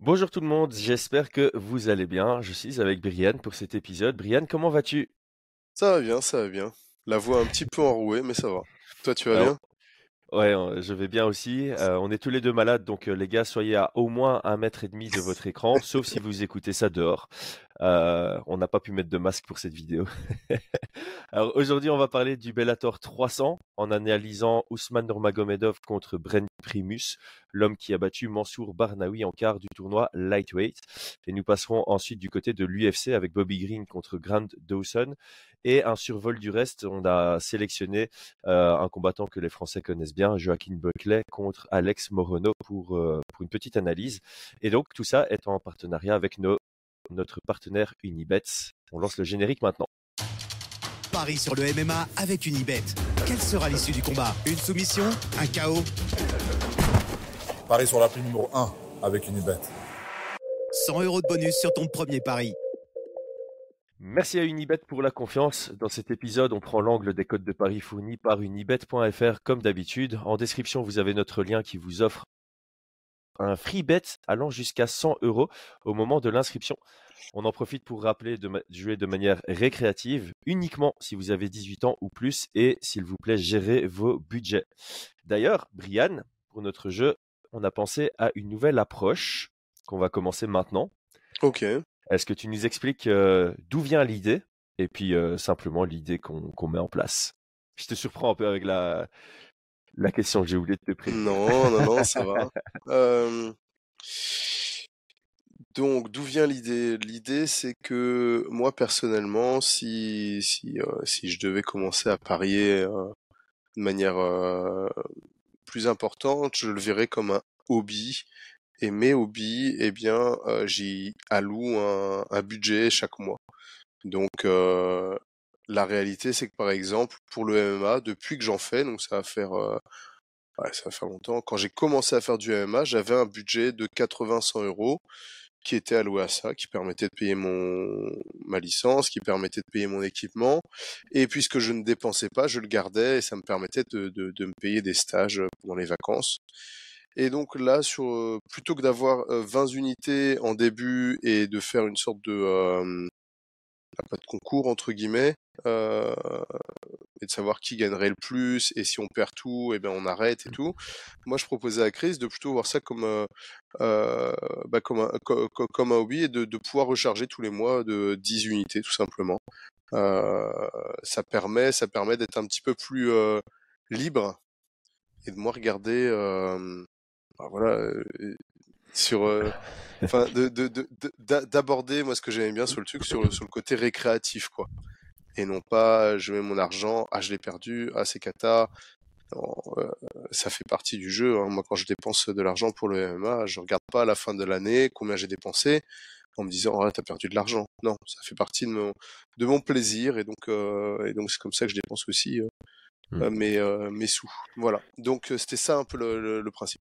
Bonjour tout le monde, j'espère que vous allez bien. Je suis avec Brian pour cet épisode. Brian, comment vas-tu? Ça va bien, ça va bien. La voix un petit peu enrouée, mais ça va. Toi, tu vas Alors, bien? ouais, euh, je vais bien aussi. Euh, on est tous les deux malades, donc euh, les gars, soyez à au moins un mètre et demi de votre écran, sauf si vous écoutez ça dehors. Euh, on n'a pas pu mettre de masque pour cette vidéo. Alors aujourd'hui, on va parler du Bellator 300 en analysant Ousmane Nurmagomedov contre Brent Primus, l'homme qui a battu Mansour Barnaoui en quart du tournoi lightweight. Et nous passerons ensuite du côté de l'UFC avec Bobby Green contre Grant Dawson. Et un survol du reste, on a sélectionné euh, un combattant que les Français connaissent bien, Joaquin Buckley contre Alex Morono pour, euh, pour une petite analyse. Et donc tout ça est en partenariat avec nos notre partenaire Unibet. On lance le générique maintenant. Paris sur le MMA avec Unibet. Quelle sera l'issue du combat? Une soumission? Un chaos? Paris sur l'appli numéro 1 avec Unibet. 100 euros de bonus sur ton premier pari. Merci à Unibet pour la confiance. Dans cet épisode, on prend l'angle des codes de paris fournis par unibet.fr comme d'habitude. En description, vous avez notre lien qui vous offre un free bet allant jusqu'à 100 euros au moment de l'inscription. On en profite pour rappeler de jouer de manière récréative, uniquement si vous avez 18 ans ou plus, et s'il vous plaît, gérez vos budgets. D'ailleurs, Brian, pour notre jeu, on a pensé à une nouvelle approche qu'on va commencer maintenant. Ok. Est-ce que tu nous expliques euh, d'où vient l'idée et puis euh, simplement l'idée qu'on qu'on met en place? Je te surprends un peu avec la, la question que j'ai oublié de te préciser. Non, non, non, ça va. Euh, donc, d'où vient l'idée? L'idée, c'est que moi, personnellement, si, si, si je devais commencer à parier euh, de manière euh, plus importante, je le verrais comme un hobby. Et mes hobbies, eh bien, j'y alloue un, un budget chaque mois. Donc, la réalité, c'est que par exemple, pour le MMA, depuis que j'en fais, donc ça va faire, euh, va faire longtemps, quand j'ai commencé à faire du MMA, j'avais un budget de 80-100 euros qui était alloué à ça, qui permettait de payer ma licence, qui permettait de payer mon équipement. Et puisque je ne dépensais pas, je le gardais et ça me permettait de, me payer des stages pendant les vacances. Et donc là, sur, euh, plutôt que d'avoir euh, 20 unités en début et de faire une sorte de, euh, pas de concours entre guillemets, euh, et de savoir qui gagnerait le plus et si on perd tout, et ben on arrête et tout. Moi, je proposais à Chris de plutôt voir ça comme euh, euh, bah, comme un comme un hobby et de, de pouvoir recharger tous les mois de 10 unités tout simplement. Euh, ça permet ça permet d'être un petit peu plus euh, libre et de moi regarder euh, bah, voilà sur euh, enfin de de- de- de- d'a- d'aborder moi ce que j'aimais bien sur le truc sur le sur le côté récréatif quoi. Et non pas je mets mon argent ah je l'ai perdu ah c'est cata. Non, euh, ça fait partie du jeu hein. moi quand je dépense de l'argent pour le MMA je regarde pas à la fin de l'année combien j'ai dépensé en me disant oh t'as perdu de l'argent. Non ça fait partie de mon de mon plaisir et donc euh, et donc c'est comme ça que je dépense aussi euh, euh, mes euh, mes sous. Voilà. Donc euh, c'était ça un peu le, le- le principe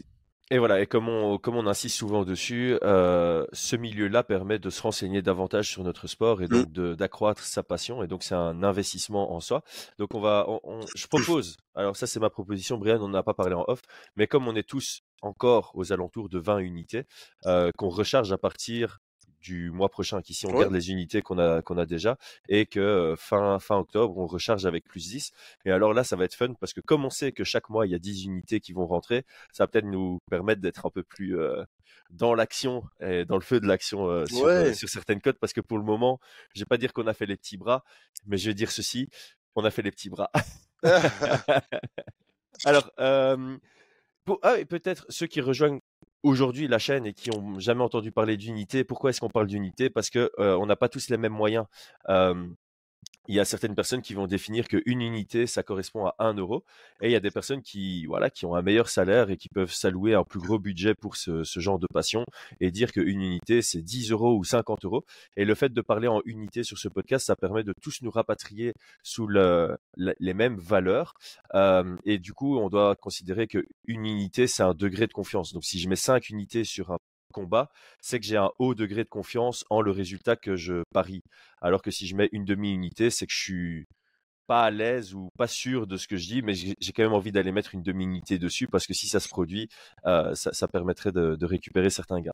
Et voilà, et comme on, comme on insiste souvent dessus, euh, ce milieu-là permet de se renseigner davantage sur notre sport et Mm. donc d'accroître sa passion. Et donc c'est un investissement en soi. Donc on va, on- on- je propose, alors ça c'est ma proposition, Brian, on n'en a pas parlé en off, mais comme on est tous encore aux alentours de 20 unités, euh, qu'on recharge à partir du mois prochain, qu'ici on Ouais. garde les unités qu'on a, qu'on a déjà, et que euh, fin, fin octobre, on recharge avec plus 10. Et alors là, ça va être fun parce que comme on sait que chaque mois, il y a 10 unités qui vont rentrer, ça va peut-être nous permettre d'être un peu plus euh, dans l'action et dans le feu de l'action euh, sur, ouais sur certaines cotes parce que pour le moment, je vais pas dire qu'on a fait les petits bras, mais je vais dire ceci, on a fait les petits bras. Alors, euh, pour, ah, et peut-être ceux qui rejoignent aujourd'hui la chaîne et qui ont jamais entendu parler d'unité, pourquoi est-ce qu'on parle d'unité? Parce que on n'a pas tous les mêmes moyens. Il y a certaines personnes qui vont définir qu'une unité, ça correspond à 1 euro. Et il y a des personnes qui, voilà, qui ont un meilleur salaire et qui peuvent s'allouer un plus gros budget pour ce, genre de passion et dire qu'une unité, c'est 10 euros ou 50 euros. Et le fait de parler en unité sur ce podcast, ça permet de tous nous rapatrier sous les mêmes valeurs. Euh, et du coup, on doit considérer qu'une unité, c'est un degré de confiance. Donc, si je mets 5 unités sur un combat, c'est que j'ai un haut degré de confiance en le résultat que je parie. Alors que si je mets une demi-unité, c'est que je suis pas à l'aise ou pas sûr de ce que je dis, mais j'ai quand même envie d'aller mettre une demi-unité dessus parce que si ça se produit, ça, ça, permettrait de, de, récupérer certains gains.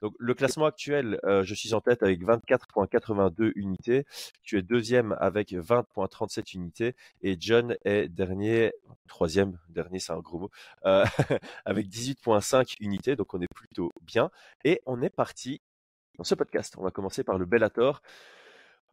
Donc le classement actuel, je suis en tête avec 24,82 unités. Tu es deuxième avec 20,37 unités et John est dernier, troisième, dernier c'est un gros mot, euh, avec 18,5 unités. Donc on est plutôt bien et on est parti dans ce podcast. On va commencer par le Bellator.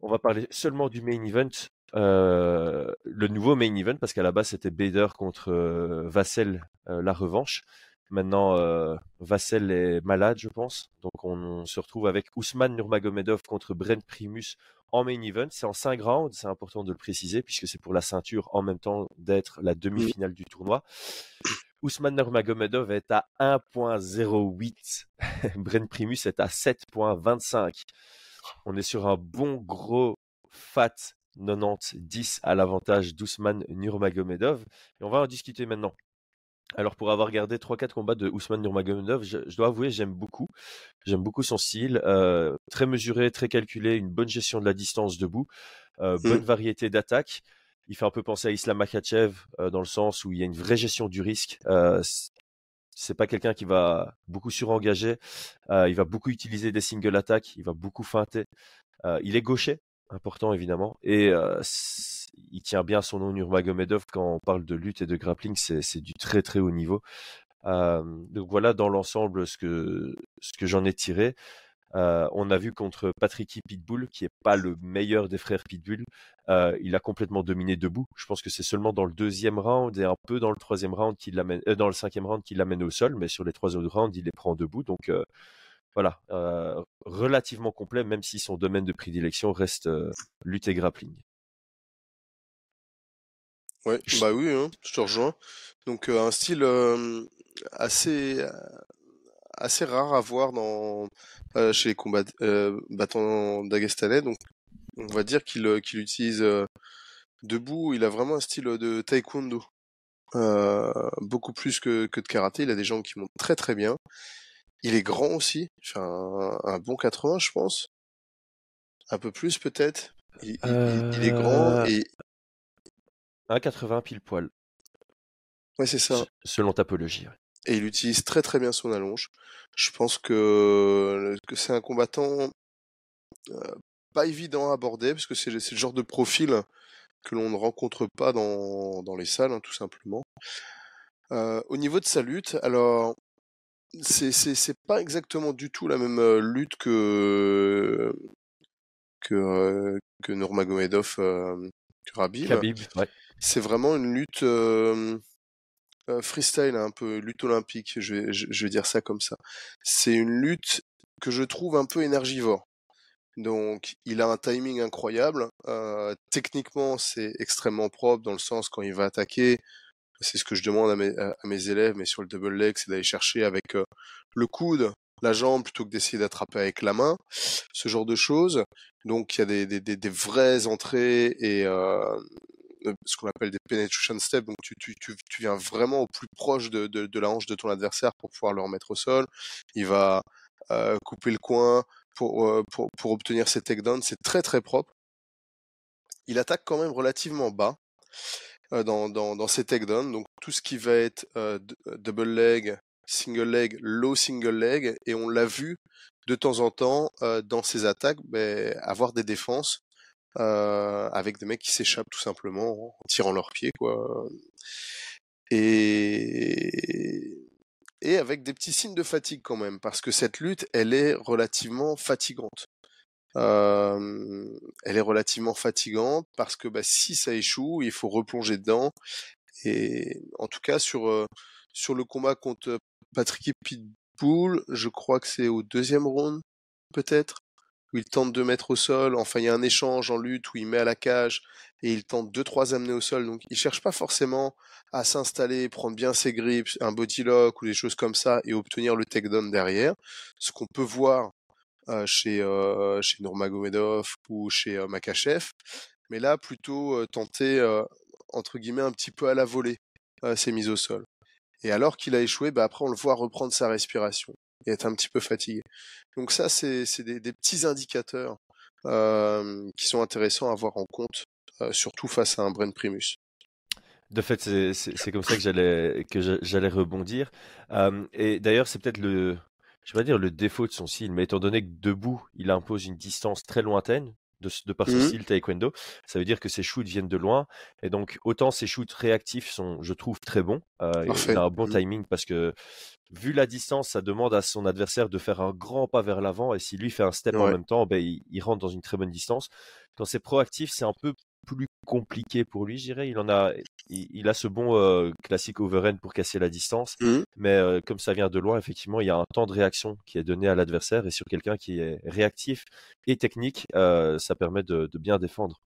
On va parler seulement du main event, euh, le nouveau main event, parce qu'à la base c'était Bader contre euh, Vassel, la revanche. Maintenant, euh, Vassel est malade, je pense. Donc, on, se retrouve avec Ousmane Nurmagomedov contre Brent Primus en main event. C'est en 5 rounds, c'est important de le préciser, puisque c'est pour la ceinture en même temps d'être la demi-finale du tournoi. Ousmane Nurmagomedov est à 1.08. Brent Primus est à 7.25. On est sur un bon gros fat 90-10 à l'avantage d'Ousmane Nurmagomedov. Et on va en discuter maintenant. Alors pour avoir regardé 3-4 combats de Ousmane Nurmagomedov, je, dois avouer j'aime beaucoup. J'aime beaucoup son style, euh, très mesuré, très calculé, une bonne gestion de la distance debout, euh, mmh. bonne variété d'attaques. Il fait un peu penser à Islam Makhachev euh, dans le sens où il y a une vraie gestion du risque. c'est pas quelqu'un qui va beaucoup surengager. il va beaucoup utiliser des single attaques. Il va beaucoup feinter. il est gaucher, important évidemment, et il tient bien son nom Nurmagomedov quand on parle de lutte et de grappling, c'est du très très haut niveau. donc voilà dans l'ensemble ce que, ce que j'en ai tiré. on a vu contre Patricky Pitbull, qui est pas le meilleur des frères Pitbull, il a complètement dominé debout. Je pense que c'est seulement dans le deuxième round et un peu dans le troisième round l'amène, euh, dans le cinquième round qu'il l'amène au sol, mais sur les trois autres rounds, il les prend debout. Donc voilà, relativement complet, même si son domaine de prédilection reste lutte et grappling. Ouais, bah oui, hein, je te rejoins. Donc un style assez assez rare à voir dans chez les combattants dagestanais. Donc on va dire qu'il qu'il utilise debout. Il a vraiment un style de taekwondo, beaucoup plus que, que de karaté. Il a des jambes qui montent très très bien. Il est grand aussi, un, bon 80 je pense. Un peu plus peut-être. Il, est grand et... 1,80 pile poil. Ouais, c'est ça. Selon topologie. Et il utilise très très bien son allonge. Je pense que, que c'est un combattant euh, pas évident à aborder, parce que c'est le genre de profil que l'on ne rencontre pas dans, dans les salles, hein, tout simplement. Euh, au niveau de sa lutte, alors c'est pas exactement du tout la même lutte que que que Nurmagomedov que Khabib. C'est vraiment une lutte freestyle, un peu lutte olympique, je vais, je, vais dire ça comme ça. C'est une lutte que je trouve un peu énergivore. Donc, il a un timing incroyable. techniquement, c'est extrêmement propre dans le sens quand il va attaquer, c'est ce que je demande à mes, élèves, mais sur le double leg, c'est d'aller chercher avec euh, le coude, la jambe, plutôt que d'essayer d'attraper avec la main, ce genre de choses. Donc il y a des, vraies entrées et euh, ce qu'on appelle des penetration steps. Donc tu, viens vraiment au plus proche de, la hanche de ton adversaire pour pouvoir le remettre au sol. Il va euh, couper le coin pour, euh, pour, pour obtenir ses takedowns. C'est très très propre. Il attaque quand même relativement bas. Euh, dans, dans, dans ces takedowns. Donc tout ce qui va être euh, euh, double leg, single leg, low single leg, et on l'a vu de temps en temps dans ces attaques ben, avoir des défenses avec des mecs qui s'échappent tout simplement en tirant leurs pieds quoi. Et et avec des petits signes de fatigue quand même, parce que cette lutte, elle est relativement fatigante elle est relativement fatigante parce que bah, si ça échoue, il faut replonger dedans. Et en tout cas, sur, sur le combat contre Patrick Pitbull, je crois que c'est au deuxième round, peut-être, où il tente de mettre au sol. Enfin, il y a un échange en lutte où il met à la cage et il tente deux, trois amener au sol. Donc, il cherche pas forcément à s'installer, prendre bien ses grips, un body lock ou des choses comme ça et obtenir le takedown derrière. Ce qu'on peut voir euh, chez, euh, chez Nurmagomedov ou chez euh, Makachev. Mais là, plutôt tenter, entre guillemets, un petit peu à la volée ses mises au sol. Et alors qu'il a échoué, bah après on le voit reprendre sa respiration et être un petit peu fatigué. Donc ça, c'est des, des, petits indicateurs euh, qui sont intéressants à avoir en compte surtout face à un Brent Primus. De fait, c'est comme ça que j'allais rebondir. et d'ailleurs, c'est peut-être le, je vais dire le défaut de son style, mais étant donné que debout, il impose une distance très lointaine de, de par son Mmh style taekwondo, ça veut dire que ses shoots viennent de loin. Et donc, autant ses shoots réactifs sont, je trouve, très bons. Euh, il a un bon Mmh. timing parce que, vu la distance, ça demande à son adversaire de faire un grand pas vers l'avant. Et si lui fait un step en même temps, ben, il, il rentre dans une très bonne distance. Quand c'est proactif, c'est un peu plus compliqué pour lui, je dirais. Il en a, il, il a ce bon euh, classique overhand pour casser la distance. Mmh. Mais euh, comme ça vient de loin, effectivement, il y a un temps de réaction qui est donné à l'adversaire. Et sur quelqu'un qui est réactif et technique, euh, ça permet de, de bien défendre.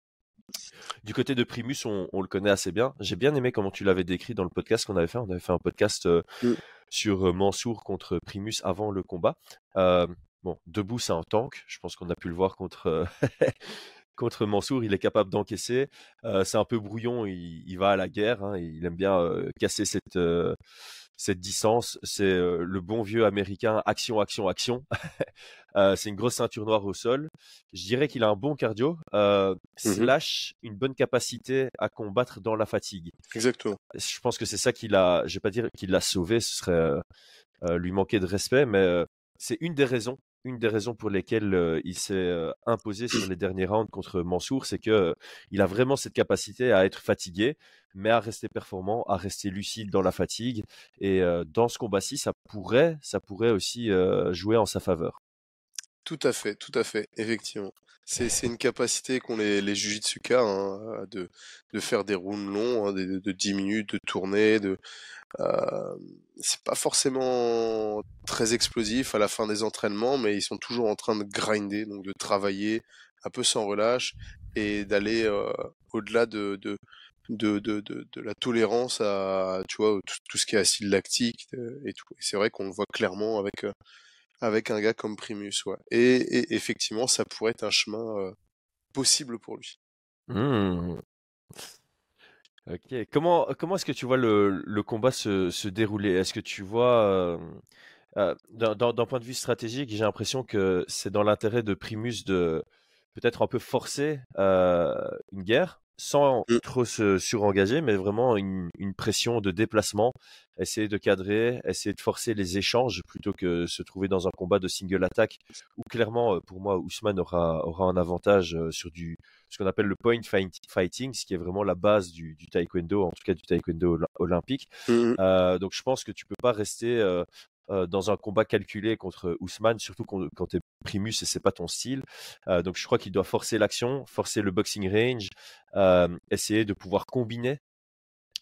Du côté de Primus, on, on le connaît assez bien. J'ai bien aimé comment tu l'avais décrit dans le podcast qu'on avait fait. On avait fait un podcast euh, Mm. sur Mansour contre Primus avant le combat. Bon, debout, c'est un tank. Je pense qu'on a pu le voir contre, contre Mansour. Il est capable d'encaisser. Euh, c'est un peu brouillon. Il, il va à la guerre. hein. Il aime bien euh, casser cette, euh, cette distance. C'est le bon vieux américain action, action, action. C'est une grosse ceinture noire au sol. Je dirais qu'il a un bon cardio, Mhm. slash une bonne capacité à combattre dans la fatigue. Exactement. Je pense que c'est ça qui l'a, je vais pas dire qu'il l'a sauvé, ce serait lui manquer de respect, mais c'est une des raisons, une des raisons pour lesquelles il s'est imposé sur les derniers rounds contre Mansour, c'est que euh, il a vraiment cette capacité à être fatigué, mais à rester performant, à rester lucide dans la fatigue. Et dans ce combat-ci, ça pourrait, ça pourrait aussi jouer en sa faveur. Tout à fait, tout à fait, effectivement. C'est une capacité qu'ont les, les jujitsuka hein, de, faire des rounds longs, hein, de, de 10 minutes, de tourner, de euh, c'est pas forcément très explosif à la fin des entraînements, mais ils sont toujours en train de grinder, donc de travailler un peu sans relâche et d'aller euh, au-delà de, la tolérance à tout, ce qui est acide lactique euh, c'est vrai qu'on le voit clairement avec euh, avec un gars comme Primus, ouais. Et, effectivement, ça pourrait être un chemin euh, possible pour lui. Hmm. Ok. Comment, comment est-ce que tu vois le, combat se, se dérouler? Est-ce que tu vois, euh, euh, d'un point de vue stratégique, j'ai l'impression que c'est dans l'intérêt de Primus de peut-être un peu forcer une guerre? Sans Mm. trop se surengager, mais vraiment une, une pression de déplacement, essayer de cadrer, essayer de forcer les échanges plutôt que se trouver dans un combat de single attack où clairement, euh, pour moi, Ousmane aura, aura un avantage euh, sur du, ce qu'on appelle le point fight- fighting, ce qui est vraiment la base du, du taekwondo, en tout cas du taekwondo oly- olympique. Mhm. Euh, donc je pense que tu peux pas rester euh, dans un combat calculé contre Ousmane, surtout quand, quand tu es Primus et c'est pas ton style. Donc je crois qu'il doit forcer l'action, forcer le boxing range, essayer de pouvoir combiner,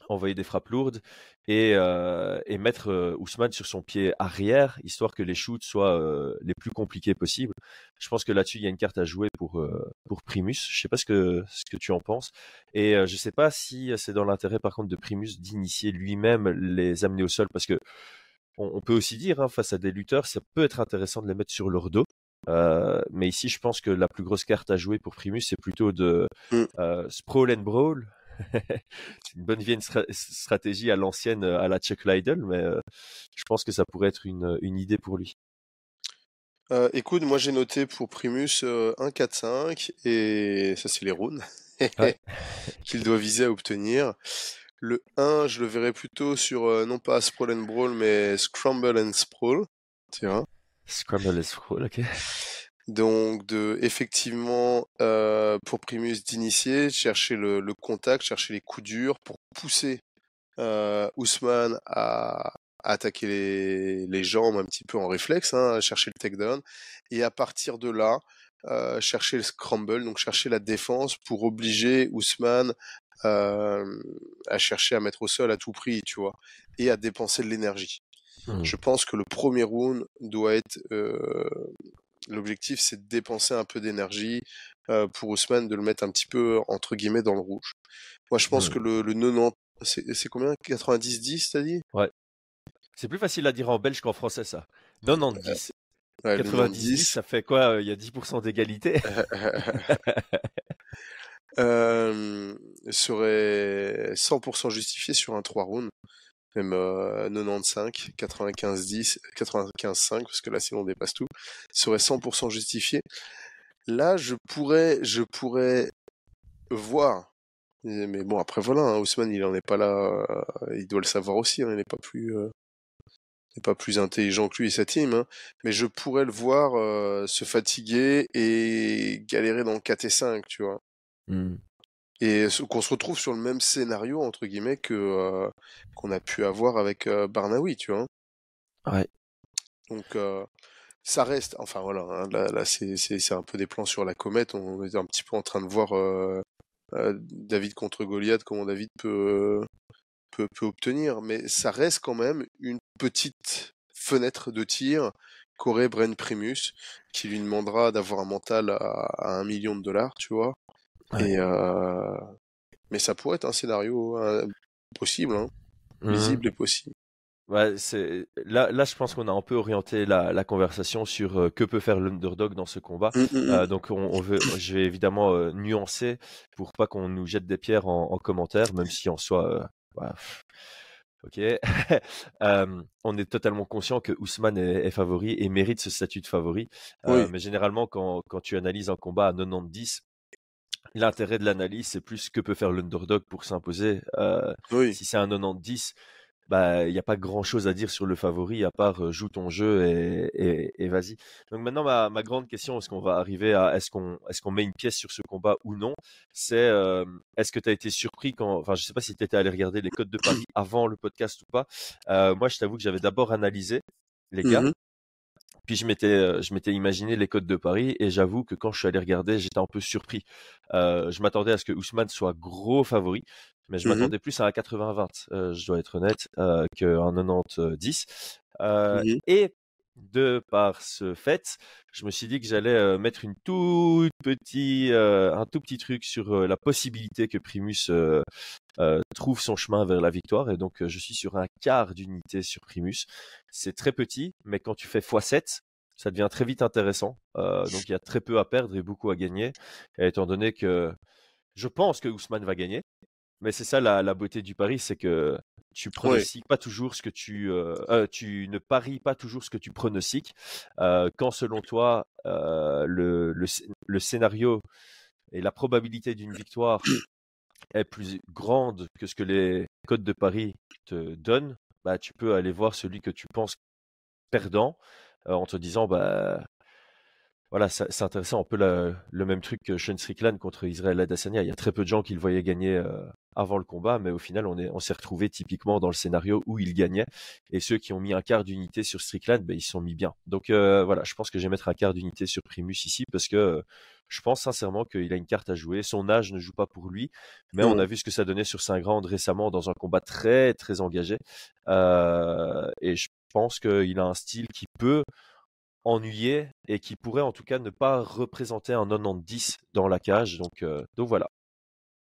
envoyer des frappes lourdes et, et mettre euh, Ousmane sur son pied arrière, histoire que les shoots soient les plus compliqués possibles. Je pense que là-dessus, il y a une carte à jouer pour, pour Primus. Je sais pas ce que, ce que tu en penses. Et je sais pas si c'est dans l'intérêt, par contre, de Primus d'initier lui-même les amener au sol, parce que on, on peut aussi dire, hein, face à des lutteurs, ça peut être intéressant de les mettre sur leur dos. Euh, mais ici, je pense que la plus grosse carte à jouer pour Primus, c'est plutôt de Mm. euh, sprawl and brawl. c'est une bonne vieille stra- stratégie à l'ancienne, euh, à la Chuck Liddell, mais euh, je pense que ça pourrait être une, une idée pour lui. Euh, écoute, moi j'ai noté pour Primus euh, 1, 4, 5, et ça c'est les runes qu'il doit viser à obtenir. Le 1, je le verrais plutôt sur, euh, non pas Sprawl and Brawl, mais Scramble and Sprawl. Tu vois Scramble and sprawl, ok. Donc, de, effectivement, euh, pour Primus d'initier, chercher le, le contact, chercher les coups durs pour pousser euh, Ousmane à, à attaquer les, les jambes un petit peu en réflexe, hein, chercher le takedown, et à partir de là, euh, chercher le scramble, donc chercher la défense pour obliger Ousmane euh, à chercher à mettre au sol à tout prix, tu vois, et à dépenser de l'énergie. Hmm. Je pense que le premier round doit être euh, l'objectif, c'est de dépenser un peu d'énergie euh, pour Ousmane, de le mettre un petit peu entre guillemets dans le rouge. Moi, je pense Hmm. que le, le 90, c'est combien? 90-10, t'as dit? C'est plus facile à dire en belge qu'en français, ça. 90. Ouais, le 90, ça fait quoi? Il y a 10% d'égalité. euh, serait 100% justifié sur un 3 rounds, même euh, 95, 95, 10, 95, 5, parce que là sinon on dépasse tout, serait 100% justifié. Là, je pourrais, je pourrais voir Mais bon, après voilà, hein, Ousmane, il en est pas là. euh, il doit le savoir aussi. hein, il n'est pas plus, euh, n'est pas plus intelligent que lui et sa team. hein. Mais je pourrais le voir euh, se fatiguer et galérer dans le 4 et 5, tu vois. Hmm. Et qu'on se retrouve sur le même scénario entre guillemets que euh, qu'on a pu avoir avec euh, Barnaoui, tu vois? Ouais. Donc euh, ça reste, enfin voilà, hein, là, là c'est un peu des plans sur la comète. On est un petit peu en train de voir David contre Goliath, comment David peut peut peut obtenir, mais ça reste quand même une petite fenêtre de tir qu'aurait Bren Primus, qui lui demandera d'avoir un mental à, à un million de dollars, tu vois? Ouais. Et euh, mais ça pourrait être un scénario euh, possible, hein, visible et possible. Ouais, c'est là, là, je pense qu'on a un peu orienté la, la conversation sur euh, que peut faire l'underdog dans ce combat. Mm, mm, mm. Euh, donc, on, on veut, je vais évidemment euh, nuancer pour pas qu'on nous jette des pierres en, en commentaire, même si en soi, pff, ok. On est totalement conscient que Ousmane est, est favori et mérite ce statut de favori. Oui. Mais généralement, quand, quand tu analyses un combat à 90, l'intérêt de l'analyse, c'est plus que peut faire l'underdog pour s'imposer. Euh, Oui. si c'est un 90, bah il n'y a pas grand chose à dire sur le favori à part euh, joue ton jeu et, et, et vas-y. Donc maintenant ma, ma grande question, est-ce qu'on va arriver à est-ce qu'on est-ce qu'on met une pièce sur ce combat ou non? C'est euh, est-ce que tu as été surpris quand enfin je sais pas si tu étais allé regarder les codes de Paris avant le podcast ou pas. Euh, moi je t'avoue que j'avais d'abord analysé les gars. Mhm. Puis je m'étais, euh, je m'étais imaginé les codes de Paris et j'avoue que quand je suis allé regarder, j'étais un peu surpris. Euh, je m'attendais à ce que Ousmane soit gros favori, mais je Mhm. m'attendais plus à un 80-20, euh, je dois être honnête, euh, qu'un 90-10. Euh, Mhm. Et de par ce fait, je me suis dit que j'allais mettre une toute petit, euh, un tout petit truc sur la possibilité que Primus trouve son chemin vers la victoire. Et donc, je suis sur un quart d'unité sur Primus. C'est très petit, mais quand tu fais x7, ça devient très vite intéressant. Donc, il y a très peu à perdre et beaucoup à gagner. Étant donné que je pense que Ousmane va gagner, mais c'est ça la, la beauté du pari, c'est que tu pronostiques pas toujours ce que tu, euh, euh, tu ne paries pas toujours ce que tu pronostiques. Euh, quand selon toi le, le, sc- le scénario et la probabilité d'une victoire est plus grande que ce que les codes de Paris te donnent, bah, tu peux aller voir celui que tu penses perdant en te disant bah voilà, c'est intéressant, un peu la- le même truc que Sean Strickland contre Israël Adesanya. Il y a très peu de gens qui le voyaient gagner euh, avant le combat, mais au final, on est, on s'est retrouvé typiquement dans le scénario où il gagnait. Et ceux qui ont mis un quart d'unité sur Strickland, ben, ils se sont mis bien. Donc euh, voilà, je pense que je vais mettre un quart d'unité sur Primus ici parce que euh, je pense sincèrement qu'il a une carte à jouer. Son âge ne joue pas pour lui, mais on Non. a vu ce que ça donnait sur Saint-Grand récemment dans un combat très très engagé. Et je pense qu'il a un style qui peut ennuyer et qui pourrait en tout cas ne pas représenter un 90 dans la cage. Donc, euh, donc voilà.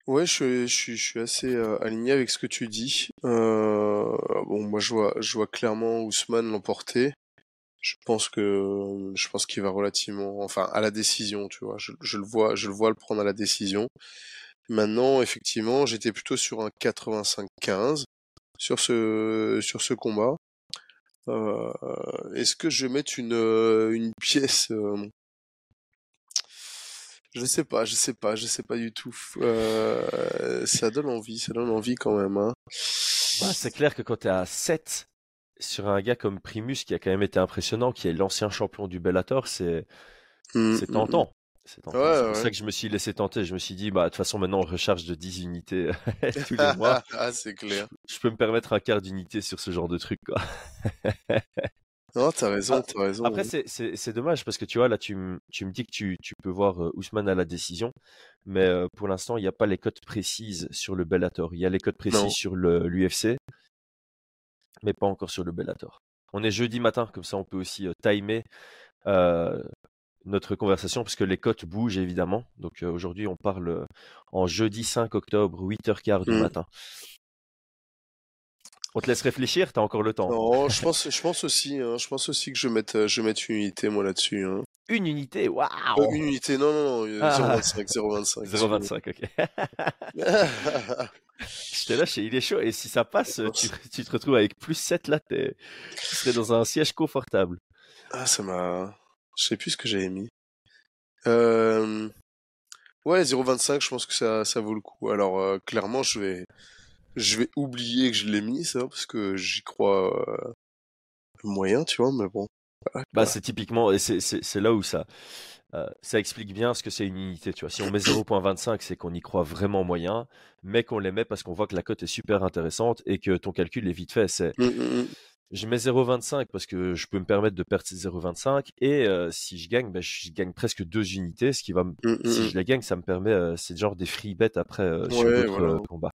Ouais, je, je suis assez euh, aligné avec ce que tu dis. Euh, bon, moi, je vois, je vois clairement Ousmane l'emporter. Je pense que, je pense qu'il va relativement, enfin, à la décision, tu vois. Je, je le vois, je le vois le prendre à la décision. Maintenant, effectivement, j'étais plutôt sur un 85-15 sur ce, sur ce combat. Euh, est-ce que je vais mettre une, euh, une pièce euh, Je sais pas, je sais pas, je sais pas du tout. Euh, ça donne envie, ça donne envie quand même. Hein. Bah, c'est clair que quand tu es à 7 sur un gars comme Primus qui a quand même été impressionnant, qui est l'ancien champion du Bellator, c'est Mm, c'est mm, tentant. C'est. Ouais, ouais. ça que je me suis laissé tenter. Je me suis dit, bah, de toute façon, maintenant, on recharge de 10 unités tous les mois. ah, c'est clair. Je peux me permettre un quart d'unité sur ce genre de truc, quoi. Non, t'as raison, Ah, t'as raison. Après, c'est- dommage parce que tu vois, là, tu, me dis que tu, tu peux voir euh, Ousmane à la décision, mais euh, pour l'instant, il n'y a pas les cotes précises sur le Bellator. Il y a les cotes précises Non. sur l'UFC, mais pas encore sur le Bellator. On est jeudi matin, comme ça, on peut aussi euh, timer euh, notre conversation parce que les cotes bougent évidemment. Donc euh, aujourd'hui, on parle euh, en jeudi 5 octobre, 8h15 du Mm. matin. On te laisse réfléchir, t'as encore le temps. Non, je pense, je pense aussi, hein, je pense aussi que je vais mettre, euh, je vais mettre une unité moi là-dessus. Hein. Une unité, waouh Euh, une unité, non, non, non, euh, Ah. 0,25, 0,25. 0,25, ok. Je te lâche, il est chaud. Et si ça passe, tu, tu te retrouves avec plus 7 là, tu serais dans un siège confortable. ah, ça m'a, je sais plus ce que j'avais mis. Euh... Ouais, 0,25, je pense que ça, ça vaut le coup. Alors, euh, clairement, je vais, je vais oublier que je l'ai mis, ça, parce que j'y crois euh, moyen, tu vois, mais bon. Voilà, Bah, c'est typiquement, et c'est là où ça, euh, ça explique bien ce que c'est une unité. Tu vois, si on met 0.25, c'est qu'on y croit vraiment moyen, mais qu'on les met parce qu'on voit que la cote est super intéressante et que ton calcul est vite fait. C'est, Mm, mm, mm. Je mets 0.25 parce que je peux me permettre de perdre ces 0.25 et euh, si je gagne, ben, je gagne presque deux unités, ce qui va, me- Mm, mm, si mm. je les gagne, ça me permet, euh, c'est genre des free bets après euh, sur Ouais, d'autres voilà. euh, combats.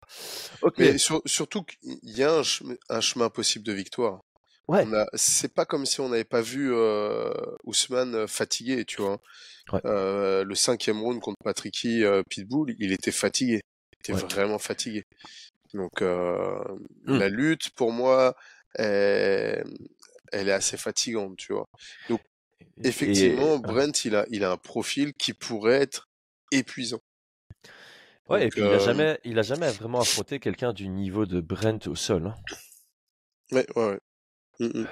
Mais sur- surtout qu'il y a un, chem- un chemin possible de victoire. ouais, c'est pas comme si on n'avait pas vu euh, Ousmane fatigué, tu vois. Ouais. Euh, le cinquième round contre Patricky Pitbull, il était fatigué. Il était Ouais. vraiment fatigué. Donc Mm. la lutte, pour moi, elle est assez fatigante, tu vois. Donc effectivement, et- Brent, il a, il a un profil qui pourrait être épuisant. ouais, et puis il a euh, jamais, il a jamais vraiment affronté quelqu'un du niveau de Brent au sol. hein. ouais, ouais, ouais. Mm, mm.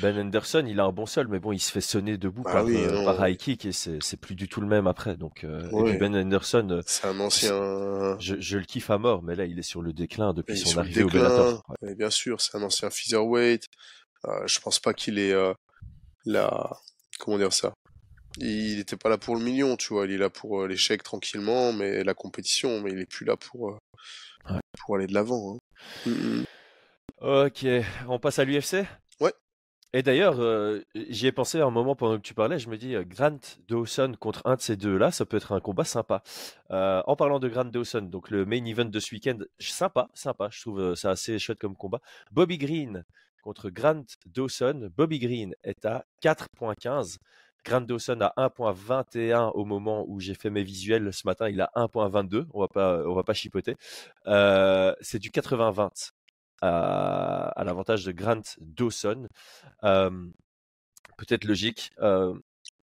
Ben Anderson, il a un bon sol, mais bon, il se fait sonner debout Bah par, oui, euh, par high kick et c'est plus du tout le même après. Donc, euh, Ben Anderson, euh, C'est un ancien. je, je le kiffe à mort, mais là, il est sur le déclin depuis son arrivée au. Bellator. Ouais. Bien sûr, c'est un ancien featherweight. Euh, je pense pas qu'il est là. Comment dire ça? Il était pas là pour le million, tu vois. Il est là pour l'échec tranquillement, mais la compétition, mais il est plus là pour Ouais. pour aller de l'avant. hein. Mm, mm. Ok, on passe à l'UFC. Et d'ailleurs, euh, j'y ai pensé un moment pendant que tu parlais, je me dis, euh, Grant Dawson contre un de ces deux-là, ça peut être un combat sympa. Euh, en parlant de Grant Dawson, donc le main event de ce week-end, sympa, sympa, je trouve ça assez chouette comme combat. Bobby Green contre Grant Dawson. Bobby Green est à 4.15. Grant Dawson à 1.21 au moment où j'ai fait mes visuels ce matin, il a 1.22, on va pas, va pas chipoter. C'est du 80-20 à, à l'avantage de Grant Dawson. Peut-être logique.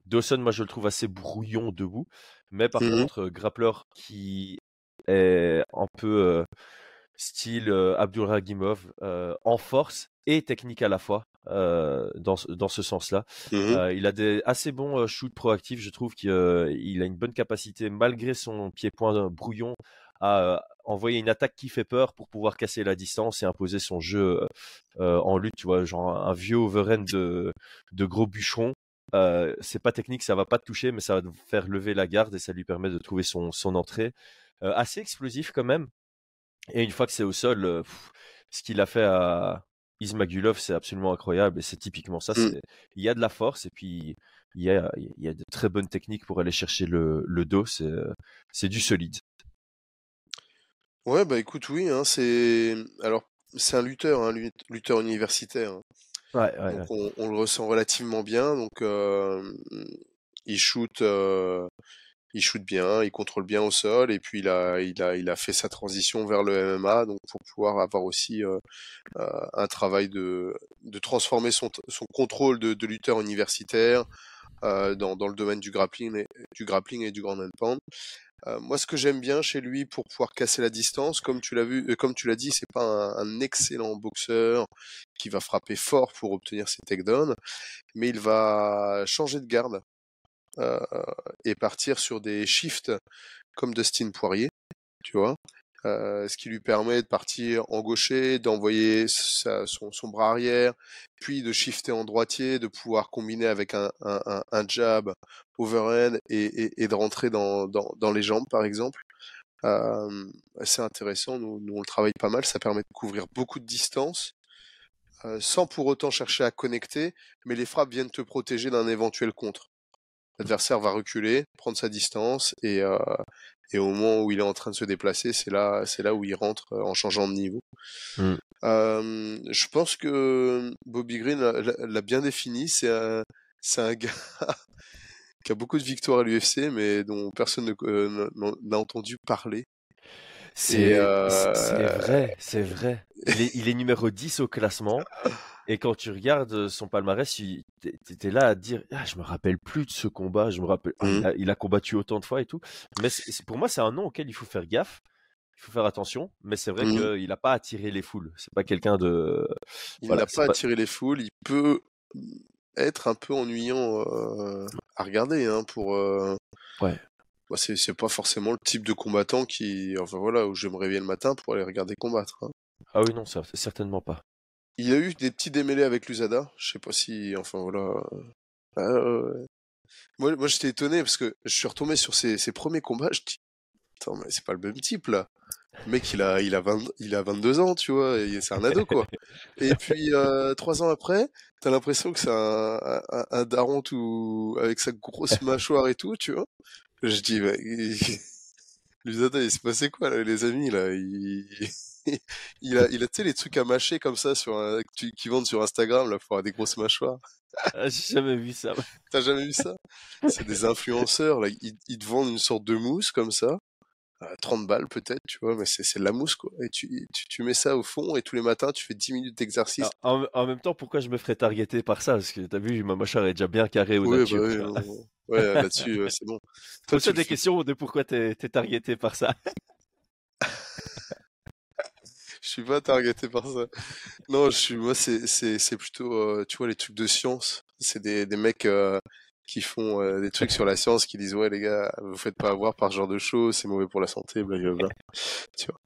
Dawson, moi, je le trouve assez brouillon debout. Mais par Mhm. contre, grappleur qui est un peu euh, style euh, Abdulragimov euh, en force et technique à la fois dans, ce- dans ce sens-là. Euh, il a des assez bons shoots proactifs. Je trouve qu'il il a une bonne capacité, malgré son pied-point brouillon, à envoyer une attaque qui fait peur pour pouvoir casser la distance et imposer son jeu euh, en lutte. Tu vois, genre un vieux overhand de, de gros bûcheron. Euh, c'est pas technique, ça va pas te toucher, mais ça va te faire lever la garde et ça lui permet de trouver son, son entrée. Euh, assez explosif quand même. Et une fois que c'est au sol, pff, ce qu'il a fait à Ismagulov, c'est absolument incroyable. Et c'est typiquement ça. Mm. c'est- Il y a de la force et puis il y a, il y a de très bonnes techniques pour aller chercher le, le dos. C'est, c'est du solide. Ouais, bah écoute, oui, hein, c'est alors c'est un lutteur, un lut- lutteur universitaire. hein. Ouais, ouais, Donc on, on le ressent relativement bien. Donc euh, il shoot, euh, il shoot bien, il contrôle bien au sol, et puis il a, il a, il a fait sa transition vers le MMA, donc pour pouvoir avoir aussi euh, euh, un travail de, de transformer son, son contrôle de, de lutteur universitaire euh, dans, dans le domaine du grappling et du grappling et du grand and pound. Euh, moi, ce que j'aime bien chez lui pour pouvoir casser la distance, comme tu l'as vu, euh, comme tu l'as dit, c'est pas un, excellent boxeur qui va frapper fort pour obtenir ses takedowns, mais il va changer de garde euh, et partir sur des shifts comme Dustin Poirier, tu vois. Euh, ce qui lui permet de partir en gaucher, d'envoyer son, bras arrière, puis de shifter en droitier, de pouvoir combiner avec un, jab overhand et, et, de rentrer dans, les jambes, par exemple. Euh, c'est intéressant, nous, nous on le travaille pas mal, ça permet de couvrir beaucoup de distance, euh, sans pour autant chercher à connecter, mais les frappes viennent te protéger d'un éventuel contre. L'adversaire va reculer, prendre sa distance, et, euh, et au moment où il est en train de se déplacer, c'est là, c'est là où il rentre euh, en changeant de niveau. Mm. Euh, je pense que Bobby Green l'a- bien défini, c'est un, c'est un gars qui a beaucoup de victoires à l'UFC, mais dont personne ne- euh, n'a n'a entendu parler. C'est euh, c'est- c'est vrai, c'est vrai. Il est, il est numéro 10 au classement. Et quand tu regardes son palmarès, tu étais là à te dire ah, Je me rappelle plus de ce combat. Je me rappelle, ah, il, a, il a combattu autant de fois et tout. Mais pour moi, c'est un nom auquel il faut faire gaffe. Il faut faire attention. Mais c'est vrai Mhm. qu'il n'a pas attiré les foules. C'est pas quelqu'un de. Il n'a pas pas- attiré les foules, il peut être un peu ennuyant euh, à regarder hein, pour, euh, Ouais. Moi, c'est pas forcément le type de combattant qui, enfin voilà, où je me réveiller le matin pour aller regarder combattre. hein. Ah oui, non, ça, certainement pas. Il y a eu des petits démêlés avec l'USADA. Je sais pas si, enfin voilà. euh, ah. Moi, moi j'étais étonné parce que je suis retombé sur ses, ses premiers combats. Je dis, attends, mais c'est pas le même type là. Le mec, il a, il a 20, il a 22 ans, tu vois, c'est un ado quoi. Et puis euh, trois ans après, t'as l'impression que c'est un, un, un daron tout avec sa grosse mâchoire et tout, tu vois. Je dis, mais, l'USADA, il s'est passé quoi là, les amis là? Il... il a, il a, tu sais, les trucs à mâcher comme ça sur un, qui, qui vendent sur Instagram là pour avoir des grosses mâchoires. Ah, J'ai jamais vu ça. T'as jamais vu ça? C'est des influenceurs, là, ils, ils te vendent une sorte de mousse comme ça, à 30 balles peut-être, tu vois, mais c'est de la mousse quoi. Et tu, tu, tu mets ça au fond et tous les matins tu fais 10 minutes d'exercice. Ah, En, en même temps, pourquoi je me ferais targeter par ça? Parce que t'as vu, ma mâchoire est déjà bien carrée au nature. bah ouais, là-dessus, c'est bon. Toi, tu des questions de pourquoi t'es t'es targeté par ça. Je suis pas targeté par ça. Non, je suis, moi, c'est, c'est, c'est plutôt, euh, tu vois, les trucs de science. C'est des, des mecs euh, qui font euh, des trucs sur la science, qui disent, ouais, les gars, vous faites pas avoir par ce genre de choses, c'est mauvais pour la santé, blablabla. Tu vois.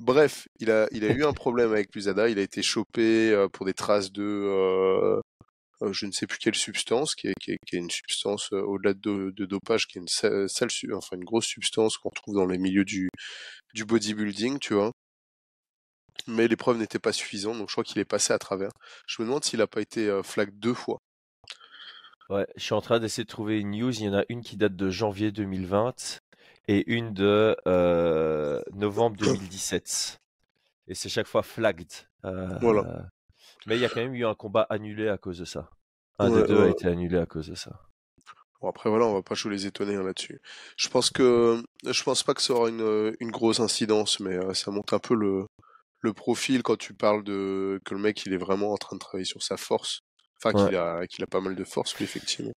Bref, il a, il a eu un problème avec l'USADA. Il a été chopé euh, pour des traces de, euh, euh, je ne sais plus quelle substance, qui est, qui est, qui est une substance euh, au-delà de, de dopage, qui est une sa- sale, su- enfin une grosse substance qu'on retrouve dans les milieux du, du bodybuilding, tu vois. Mais les preuves n'étaient pas suffisantes, donc je crois qu'il est passé à travers. Je me demande s'il n'a pas été euh, flag deux fois. Ouais, je suis en train d'essayer de trouver une news. Il y en a une qui date de janvier 2020 et une de euh, novembre 2017. Et c'est chaque fois flagged. Euh, Voilà. Mais il y a quand même eu un combat annulé à cause de ça. Un Ouais, des deux a été annulé à cause de ça. Bon, après voilà, on va pas chaud les étonner hein, là-dessus. Je pense que je pense pas que ça aura une, une grosse incidence, mais euh, ça montre un peu le, le profil quand tu parles de que le mec il est vraiment en train de travailler sur sa force. Enfin Ouais. qu'il a qu'il a pas mal de force, oui, effectivement.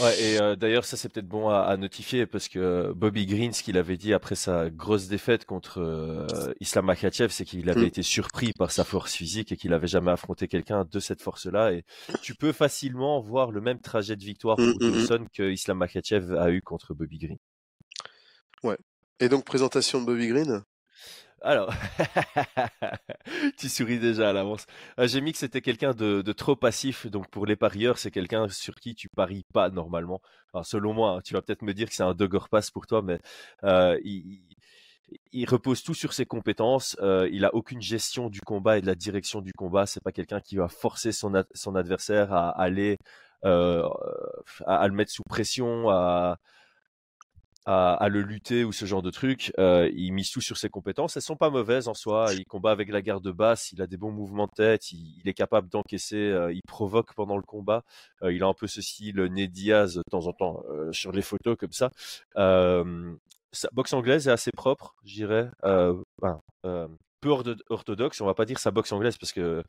Ouais, et euh, d'ailleurs, ça c'est peut-être bon à, à notifier parce que Bobby Green, ce qu'il avait dit après sa grosse défaite contre euh, Islam Makhachev, c'est qu'il avait Mm. été surpris par sa force physique et qu'il avait jamais affronté quelqu'un de cette force-là. Et tu peux facilement voir le même trajet de victoire pour Mm, mm, mm. Dawson que Islam Makhachev a eu contre Bobby Green. Et donc présentation de Bobby Green. Alors, tu souris déjà à l'avance. Euh, J'ai mis que c'était quelqu'un de, trop passif, donc pour les parieurs, c'est quelqu'un sur qui tu paries pas normalement. Selon moi, hein, tu vas peut-être me dire que c'est un dogger pass pour toi, mais euh, il, repose tout sur ses compétences. euh, il a aucune gestion du combat et de la direction du combat. C'est pas quelqu'un qui va forcer son, ad- son adversaire à aller à, à le mettre sous pression, à à, à le lutter ou ce genre de truc. Euh, il mise tout sur ses compétences. Elles sont pas mauvaises en soi. Il combat avec la garde basse. Il a des bons mouvements de tête. Il, il est capable d'encaisser. euh, il provoque pendant le combat. Euh, il a un peu ce style Ned Diaz de temps en temps sur les photos comme ça. Sa boxe anglaise est assez propre, je dirais. Ben, peu ortho- orthodoxe. On va pas dire sa boxe anglaise parce que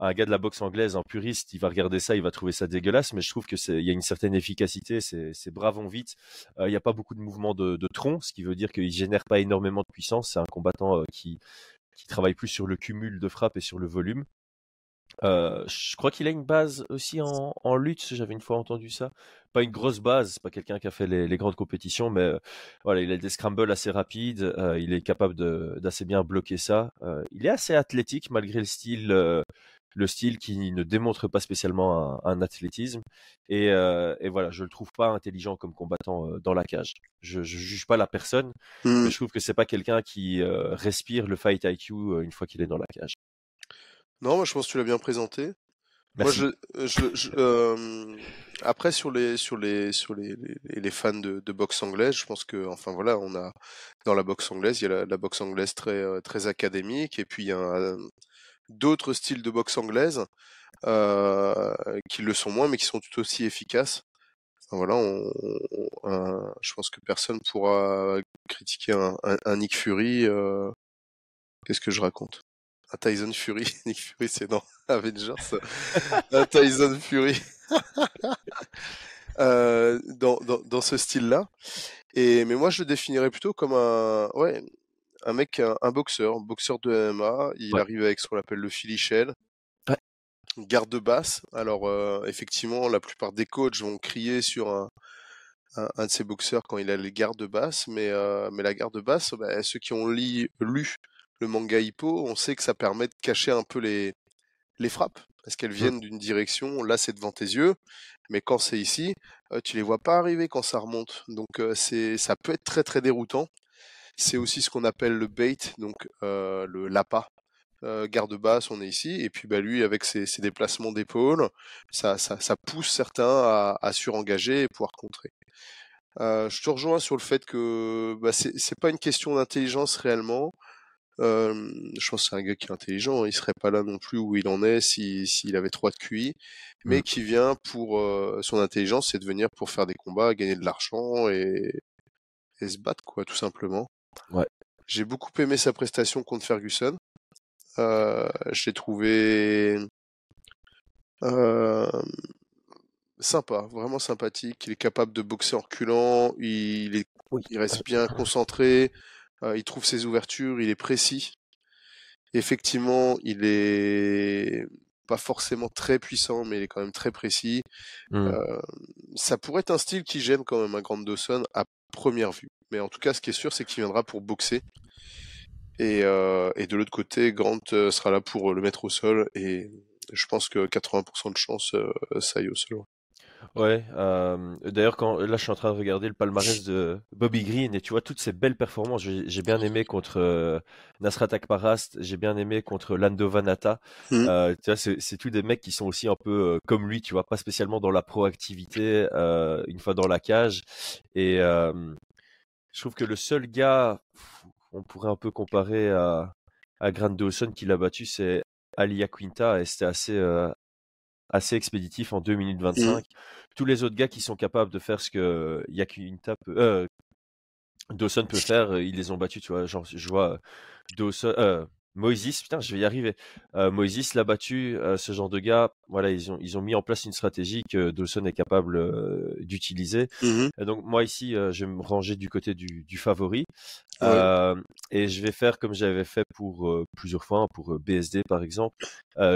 un gars de la boxe anglaise, un puriste, il va regarder ça, il va trouver ça dégueulasse. Mais je trouve que il y a une certaine efficacité. C'est, bravant vite. Euh, Il n'y a pas beaucoup de mouvements de, tronc, ce qui veut dire qu'il génère pas énormément de puissance. C'est un combattant euh, qui, qui travaille plus sur le cumul de frappes et sur le volume. Euh, je crois qu'il a une base aussi en, en lutte, j'avais une fois entendu ça. Pas une grosse base, c'est pas quelqu'un qui a fait les, les grandes compétitions, mais euh, voilà, il a des scrambles assez rapides, euh, il est capable d'assez bien bloquer ça. Il est assez athlétique malgré le style, le style qui ne démontre pas spécialement un, un athlétisme. Et, et voilà, je le trouve pas intelligent comme combattant dans la cage. Je, je juge pas la personne, mais je trouve que c'est pas quelqu'un qui respire le fight IQ une fois qu'il est dans la cage. Non, moi je pense que tu l'as bien présenté. Merci. Moi, je, je, je- euh, après sur les sur les sur les, les, les fans de, de boxe anglaise, je pense que enfin voilà, on a dans la boxe anglaise, il y a la, la boxe anglaise très euh, très académique et puis il y a d'autres styles de boxe anglaise euh, qui le sont moins mais qui sont tout aussi efficaces. Enfin, voilà, on, on- un- je pense que personne pourra critiquer un, un, un Nick Fury. euh, Qu'est-ce que je raconte? Un Tyson Fury, Nick Fury, c'est dans Avengers. un Tyson Fury. Euh, dans, dans, dans ce style-là. Et mais moi, je le définirais plutôt comme un, ouais, un mec, un, un boxeur, un boxeur de MMA. Il Ouais. arrive avec ce qu'on appelle le. Ouais. Garde basse. Alors, euh, effectivement, la plupart des coachs vont crier sur un, un, de ses boxeurs quand il a les gardes basses, mais, euh, mais la garde basse, bah, ceux qui ont lu le manga Hippo, on sait que ça permet de cacher un peu les, les frappes, parce qu'elles mmh. viennent d'une direction, là c'est devant tes yeux, mais quand c'est ici, euh, tu les vois pas arriver quand ça remonte, donc euh, c'est ça peut être très très déroutant. C'est aussi ce qu'on appelle le bait, donc le l'appât. garde basse, on est ici, et puis bah, lui, avec ses, déplacements d'épaule, ça, ça, ça, pousse certains à, à surengager et pouvoir contrer. Euh, je te rejoins sur le fait que bah, c'est pas une question d'intelligence réellement. Euh, je pense que c'est un gars qui est intelligent, il serait pas là non plus où il en est s'il si, avait trois de QI, mais mmh. qui vient pour euh, son intelligence, c'est de venir pour faire des combats, gagner de l'argent et, et, se battre quoi, tout simplement. Ouais. J'ai beaucoup aimé sa prestation contre Ferguson. Euh, je l'ai trouvé euh, sympa, vraiment sympathique. Il est capable de boxer en reculant, il, est, il reste bien concentré, euh, il trouve ses ouvertures, il est précis. Effectivement, il est pas forcément très puissant, mais il est quand même très précis. Mmh. Euh, ça pourrait être un style qui gêne quand même un Grand Dawson à première vue. Mais en tout cas, ce qui est sûr, c'est qu'il viendra pour boxer. Et, euh, et de l'autre côté, Grant sera là pour le mettre au sol. Et je pense que 80% de chance, ça aille au sol. Ouais, euh, d'ailleurs, quand là, je suis en train de regarder le palmarès de Bobby Green et tu vois toutes ces belles performances. J'ai bien aimé contre euh, Nasrat Akparast, j'ai bien aimé contre Lando Vanata. Mmh. Euh, tu vois, c'est tous des mecs qui sont aussi un peu euh, comme lui, tu vois, pas spécialement dans la proactivité, une fois dans la cage. Et je trouve que le seul gars, on pourrait un peu comparer à, à Grant Dawson qui l'a battu, c'est Alia Quinta et c'était assez assez expéditif en 2 minutes 25. Mmh. Tous les autres gars qui sont capables de faire ce que Yakuinta peut, euh, Dawson peut faire, euh, ils les ont battus, tu vois. Genre, je vois Dawson, euh, Moïse, putain, je vais y arriver. Euh, Moïse l'a battu, euh, ce genre de gars. Voilà, ils ont ils ont mis en place une stratégie que Dawson est capable euh, d'utiliser. Mmh donc moi ici, je vais me ranger du côté du, du favori et je vais faire comme j'avais fait pour plusieurs fois, hein, pour BSD par exemple.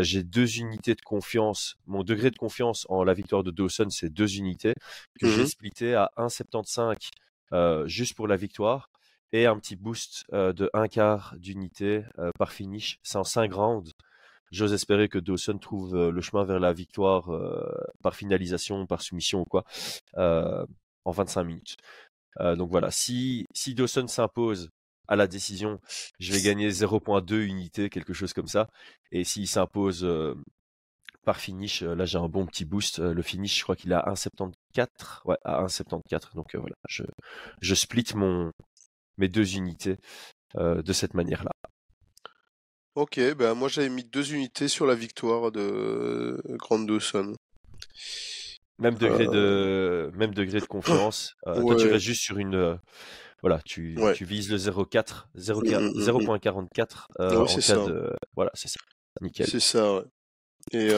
J'ai deux unités de confiance. Mon degré de confiance en la victoire de Dawson, c'est deux unités que mmh j'ai splitté à 1,75 juste pour la victoire et un petit boost de un quart d'unité par finish. C'est en 5 rounds. J'ose espérer que Dawson trouve le chemin vers la victoire par finalisation, par soumission ou quoi, en 25 minutes. donc voilà, si, si Dawson s'impose à la décision, je vais gagner 0.2 unités, quelque chose comme ça. Et s'il s'impose par finish, là j'ai un bon petit boost. le finish, je crois qu'il a 1,74. Ouais, à 1,74. Donc voilà, je, je split mon, mes deux unités euh, de cette manière-là. Ok, ben moi j'avais mis deux unités sur la victoire de Grand Dawson. Même degré de euh. même degré de confiance. Euh, toi tu restes juste sur une voilà, tu, tu vises le 0,4 0.44 en cas de voilà, c'est ça. Nickel. C'est ça, ouais. Et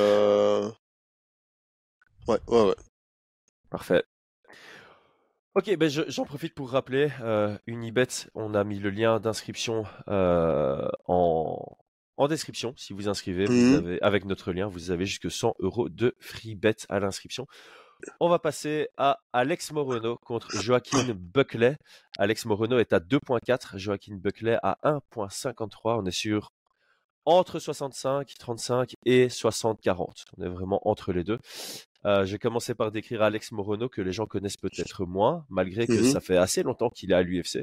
ouais, ouais, ouais. Parfait. Ok, ben j'en profite pour rappeler, euh, Unibet, on a mis le lien d'inscription euh, en, en description. Si vous inscrivez, vous mmh. avez, avec notre lien, vous avez jusque 100 euros de free bet à l'inscription. On va passer à Alex Morono contre Joaquin Buckley. Alex Morono est à 2.4, Joaquin Buckley à 1.53. On est sur entre 65, 35 et 60, 40. On est vraiment entre les deux. Euh, je vais commencer par décrire Alex Morono que les gens connaissent peut-être moins, malgré que mmh ça fait assez longtemps qu'il est à l'UFC.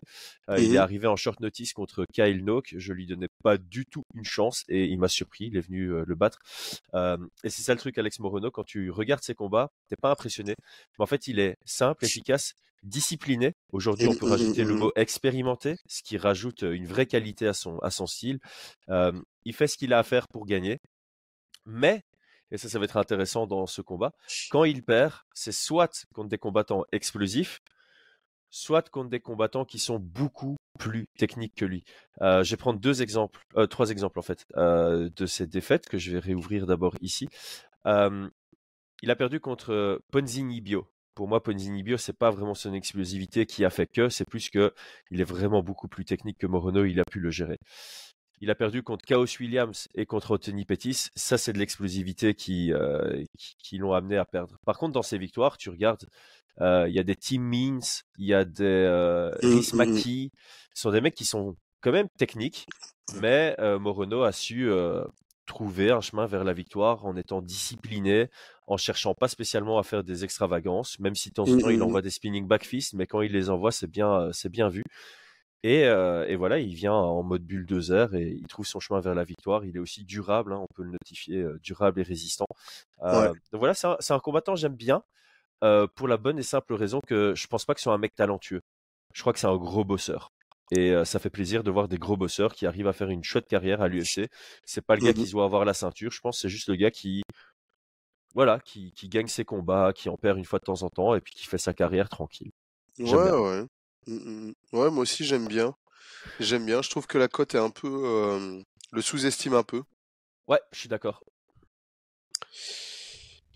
Euh, il est mmh arrivé en short notice contre Kyle Noak. Je lui donnais pas du tout une chance et il m'a surpris. Il est venu euh, le battre. Et c'est ça le truc, Alex Morono. Quand tu regardes ses combats, t'es pas impressionné. Mais en fait, il est simple, efficace, discipliné. Aujourd'hui, on peut rajouter le mot expérimenté, ce qui rajoute une vraie qualité à son à son style. il fait ce qu'il a à faire pour gagner. Mais et ça, ça va être intéressant dans ce combat. Quand il perd, c'est soit contre des combattants explosifs, soit contre des combattants qui sont beaucoup plus techniques que lui. Euh, je vais prendre deux exemples, euh, trois exemples en fait, euh, de ces défaites que je vais réouvrir d'abord ici. il a perdu contre Ponzini Bio. Pour moi, Ponzini Bio, c'est pas vraiment son explosivité qui a fait que, c'est plus que il est vraiment beaucoup plus technique que Morono, il a pu le gérer. Il a perdu contre Chaos Williams et contre Anthony Pettis. Ça, c'est de l'explosivité qui, euh, qui, qui l'ont amené à perdre. Par contre, dans ses victoires, tu regardes, euh, il y a des Tim Means, il y a des euh, Mm, Rhys mm, Mackey. Ce sont des mecs qui sont quand même techniques, mais euh, Morono a su trouver un chemin vers la victoire en étant discipliné, en cherchant pas spécialement à faire des extravagances, même si de temps en temps il envoie des spinning back fists, mais quand il les envoie, c'est bien, c'est bien vu. Et, euh, et voilà, il vient en mode bulldozer et il trouve son chemin vers la victoire. Il est aussi durable, hein, on peut le notifier, euh, durable et résistant. Euh, Ouais. Donc voilà, c'est un, un combattant j'aime bien, pour la bonne et simple raison que je pense pas que ce soit un mec talentueux. Je crois que c'est un gros bosseur. Et ça fait plaisir de voir des gros bosseurs qui arrivent à faire une chouette carrière à l'UFC. C'est pas le gars Mhm. qui doit avoir la ceinture, je pense c'est juste le gars qui, voilà, qui, qui gagne ses combats, qui en perd une fois de temps en temps et puis qui fait sa carrière tranquille. Ouais, ouais. Mm, mm, mm. Ouais, moi aussi j'aime bien. J'aime bien. Je trouve que la cote est un peu, euh, le sous-estime un peu. Ouais, je suis d'accord.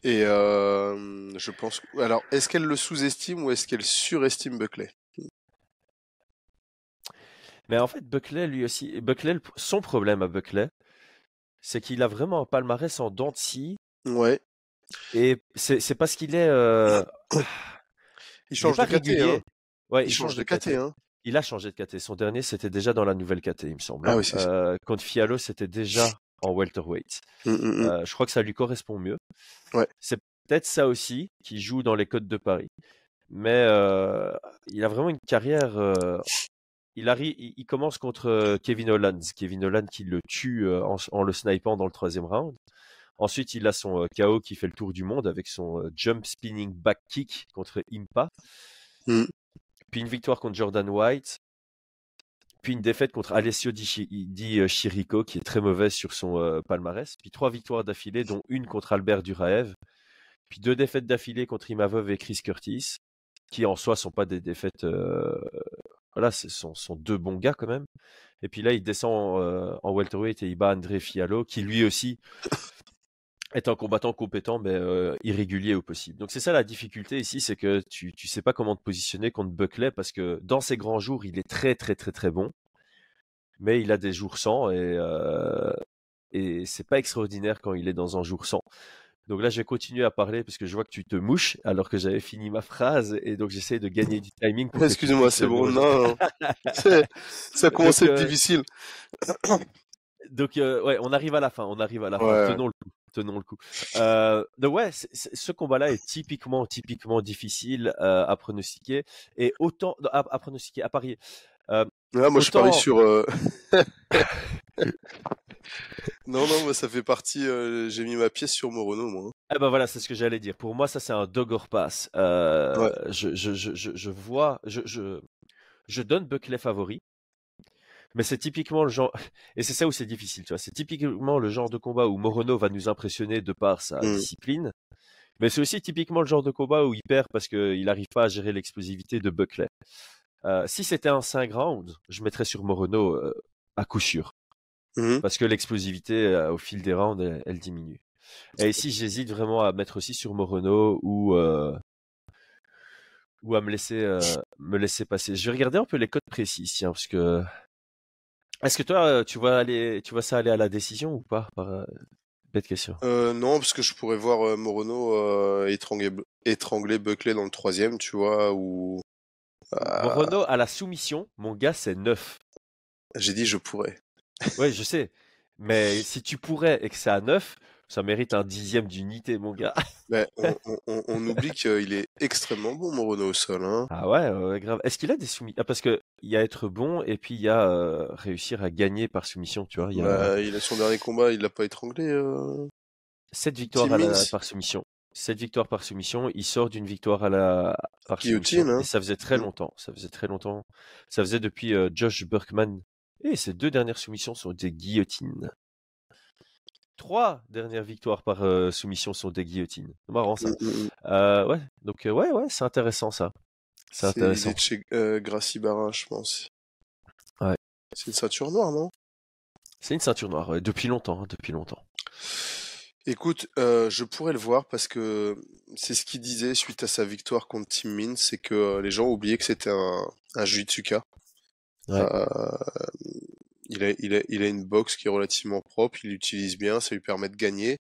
Et euh, je pense. Alors, est-ce qu'elle le sous-estime ou est-ce qu'elle surestime Buckley? Mais en fait, Buckley, lui aussi, Buckley, le- son problème à Buckley, c'est qu'il a vraiment un palmarès en dents de scie Ouais. et c'est parce qu'il est, euh, Il il est change de hein. Ouais, Il change de KT, hein. Il a changé de KT. Son dernier, c'était déjà dans la nouvelle KT, il me semble. Ah hein. oui, c'est ça. Euh, contre Fialo, c'était déjà en welterweight. Mm, mm, mm. Euh, je crois que ça lui correspond mieux. Ouais. C'est peut-être ça aussi qui joue dans les codes de Paris. Mais euh, il a vraiment une carrière. il, arrive, il, commence contre Kevin Holland. Kevin Holland qui le tue en, en le snipant dans le troisième round. Ensuite, il a son KO qui fait le tour du monde avec son jump spinning back kick contre Impa. Mm. Puis une victoire contre Jordan White. Puis une défaite contre Alessio Di, euh, Chirico qui est très mauvaise sur son euh, palmarès. Puis trois victoires d'affilée, dont une contre Albert Duraev. Puis deux défaites d'affilée contre Imavov et Chris Curtis, qui en soi sont pas des défaites. euh, voilà, ce sont, sont deux bons gars quand même. Et puis là, il descend euh, en welterweight et il bat André Fiallo, qui lui aussi est un combattant compétent mais euh, irrégulier au possible. Donc c'est ça la difficulté ici, c'est que tu tu sais pas comment te positionner contre Buckley parce que dans ses grands jours, il est très très très très bon, mais il a des jours sans et euh, et c'est pas extraordinaire quand il est dans un jour sans. Donc là, je vais continuer à parler parce que je vois que tu te mouches alors que j'avais fini ma phrase et donc j'essaie de gagner du timing. Excuse-moi, c'est bon. Non, non. Ça a commencé à Donc, être euh, difficile. Donc euh, ouais, on arrive à la fin, on arrive à la fin. Tenons le coup, tenons le coup. Euh, donc ouais, ce combat-là est typiquement, typiquement difficile euh, à pronostiquer et autant à, à pronostiquer, à parier. Ah, moi, je parie sur. euh, non, non, moi, ça fait partie. euh, J'ai mis ma pièce sur Morono, moi. Ah ben voilà, c'est ce que j'allais dire. Pour moi, ça c'est un dog or pass. Euh, Ouais. je, je, je, je vois, je, je, je donne Buckley favori, mais c'est typiquement le genre, et c'est ça où c'est difficile, tu vois. C'est typiquement le genre de combat où Morono va nous impressionner de par sa Mm. discipline, mais c'est aussi typiquement le genre de combat où il perd parce qu'il n'arrive pas à gérer l'explosivité de Buckley. Euh, si c'était un 5 rounds, je mettrais sur Morono euh, à coup sûr Mhm. parce que l'explosivité euh, au fil des rounds elle, elle diminue. Et ici j'hésite vraiment à mettre aussi sur Morono ou euh, ou à me laisser me laisser passer. Je vais regarder un peu les codes précis tiens parce que est-ce que toi euh, tu vois aller tu vois ça aller à la décision ou pas par euh, bête question. Euh, non, parce que je pourrais voir euh, Morono euh, étrangler, étrangler Buckley dans le troisième, tu vois, ou. Morono à la soumission, mon gars c'est 9. J'ai dit je pourrais. Ouais, je sais. Mais si tu pourrais et que c'est à 9, ça mérite un dixième d'unité mon gars. Mais on, on, on- on oublie qu'il est extrêmement bon, Morono au sol. Hein. Ah ouais, grave. Est-ce qu'il a des soumissions ah, Parce que il y a être bon et puis il y a euh, réussir à gagner par soumission, tu vois. Il y a Bah, il a son dernier combat, il l'a pas étranglé. euh. sept victoires Tim à la- Means. par soumission. Sept victoires par soumission. Il sort d'une victoire à la par Guillotine, soumission. hein. Et ça faisait très longtemps. Ça faisait très longtemps. Ça faisait depuis euh, Josh Burkman. Et ces deux dernières soumissions sont des guillotines. Trois dernières victoires par euh, soumission sont des guillotines. Marrant ça. Mm, mm, mm. Euh, ouais, donc euh, ouais, ouais, c'est intéressant ça. C'est intéressant. chez Gracie Barra, je pense. Ouais. C'est une ceinture noire, non? C'est une ceinture noire, ouais, depuis longtemps, hein, depuis longtemps. Écoute, je pourrais le voir parce que c'est ce qu'il disait suite à sa victoire contre Tim Min, c'est que les gens oubliaient que c'était un, un Jujitsuka. Ouais. Euh, il a, il a, il a une box qui est relativement propre, il l'utilise bien, ça lui permet de gagner.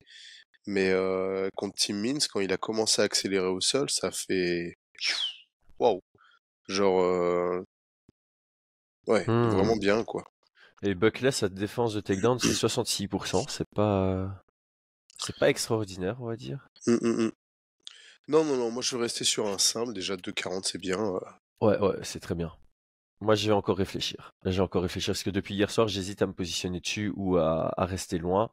Mais euh, contre Tim Means, quand il a commencé à accélérer au sol, ça fait waouh, genre euh, ouais, Hmm. vraiment bien quoi. Et Buckley, sa défense de takedown, c'est 66%. C'est pas, c'est pas extraordinaire, on va dire. Hum, hum. Non, non, non, moi je vais rester sur un simple. Déjà 2,40 c'est bien. euh. Ouais, ouais, c'est très bien. Moi, je vais encore réfléchir. Je encore réfléchir parce que depuis hier soir, j'hésite à me positionner dessus ou à, rester loin.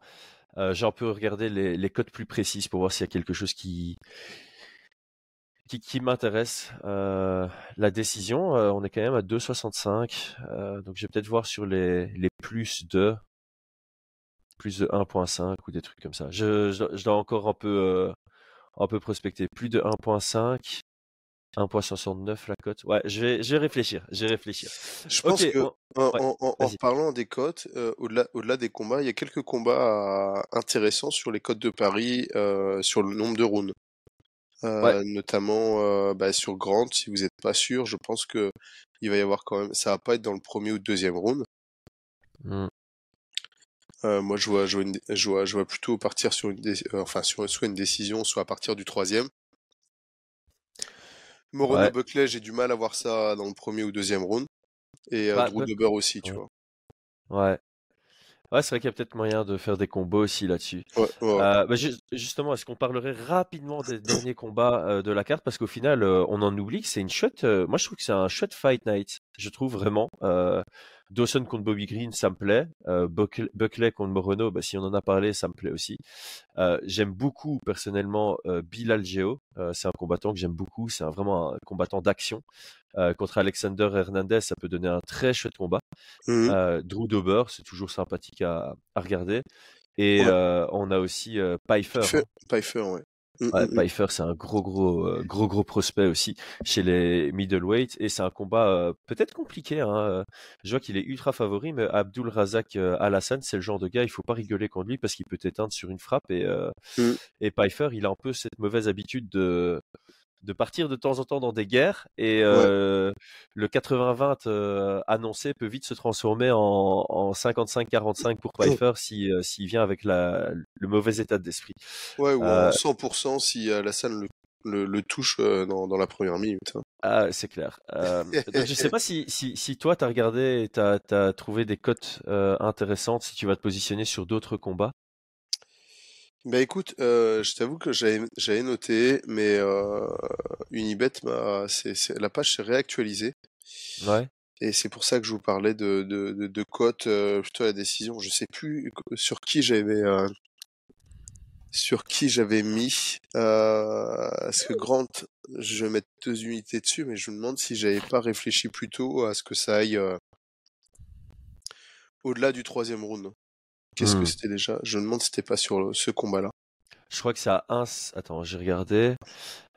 Euh, j'ai un peu regardé les, codes plus précises pour voir s'il y a quelque chose qui, qui, m'intéresse. Euh, la décision, euh, on est quand même à 2,65. Euh, donc, je vais peut-être voir sur les, les plus de plus de 1.5 ou des trucs comme ça. Je, je, dois encore un peu, un peu prospecter. Plus de 1.5. 1.69 la cote. Ouais, je vais, je vais réfléchir. Je vais réfléchir. Je pense que on- en, ouais, en, en- en vas-y. parlant des cotes, euh, au-delà, au-delà des combats, il y a quelques combats euh, intéressants sur les cotes de Paris, euh, sur le nombre de rounds. Euh, Ouais. notamment bah, sur Grant, si vous n'êtes pas sûr, je pense que il va y avoir quand même, ça va pas être dans le premier ou deuxième round. Euh, moi, je vois, je vois, une- je vois, je vois plutôt partir sur une, dé- enfin sur soit une décision, soit à partir du troisième. Morono Ouais. Buckley, j'ai du mal à voir ça dans le premier ou deuxième round. Et euh, Bah, Drew Buck- Dober aussi, tu ouais. vois. Ouais. Ouais, c'est vrai qu'il y a peut-être moyen de faire des combos aussi là-dessus. Ouais, ouais. Euh, bah, ju- justement, est-ce qu'on parlerait rapidement des derniers combats euh, de la carte? Parce qu'au final, euh, on en oublie que c'est une shot. euh, moi, je trouve que c'est un shot fight night. Je trouve vraiment. Dawson contre Bobby Green, ça me plaît. Euh, Buck- Buckley contre Morono, bah, si on en a parlé, ça me plaît aussi. Euh, j'aime beaucoup personnellement euh, Bilal Geo. Euh, c'est un combattant que j'aime beaucoup. C'est un- vraiment un combattant d'action. Contre Alexander Hernandez, ça peut donner un très chouette combat. Mhm. Drew Dober, c'est toujours sympathique à, à regarder. Et Ouais. on a aussi Pfeiffer. Pfeiffer, hein. Pfeiffer, ouais. Mm, Ouais, mm, mm. Pfeiffer, c'est un gros, gros, euh, gros, gros prospect aussi chez les middleweight. Et c'est un combat euh, peut-être compliqué. Hein. euh, Je vois qu'il est ultra favori, mais Abdul Razak euh, Alassane, c'est le genre de gars, il faut pas rigoler contre lui parce qu'il peut t'éteindre sur une frappe. Et, euh, Mm. et Pfeiffer, il a un peu cette mauvaise habitude de de partir de temps en temps dans des guerres et euh, le 80-20 euh, annoncé peut vite se transformer en, en 55-45 pour Pfeiffer si euh, s'il vient avec la, le mauvais état d'esprit. Ouais, ou en 100% si Alassane le, le, le touche dans, dans la première minute. hein. Ah, c'est clair. Donc je sais pas si, si, si toi t'as regardé et t'as as trouvé des cotes intéressantes si tu vas te positionner sur d'autres combats? Bah écoute, euh, je t'avoue que j'avais j'avais noté, mais euh, Unibet m'a, c'est, c'est- la page s'est réactualisée. Ouais. Et c'est pour ça que je vous parlais de, de, de, de cotes euh, plutôt à la décision. Je sais plus sur qui j'avais euh, sur qui j'avais mis. Euh, parce que Grant, je vais mettre deux unités dessus, mais je me demande si j'avais pas réfléchi plus tôt à ce que ça aille euh, au-delà du troisième round. Qu'est-ce que Hmm. c'était déjà? Je me demande si c'était pas sur ce combat-là. Je crois que c'est à 1. Attends, j'ai regardé.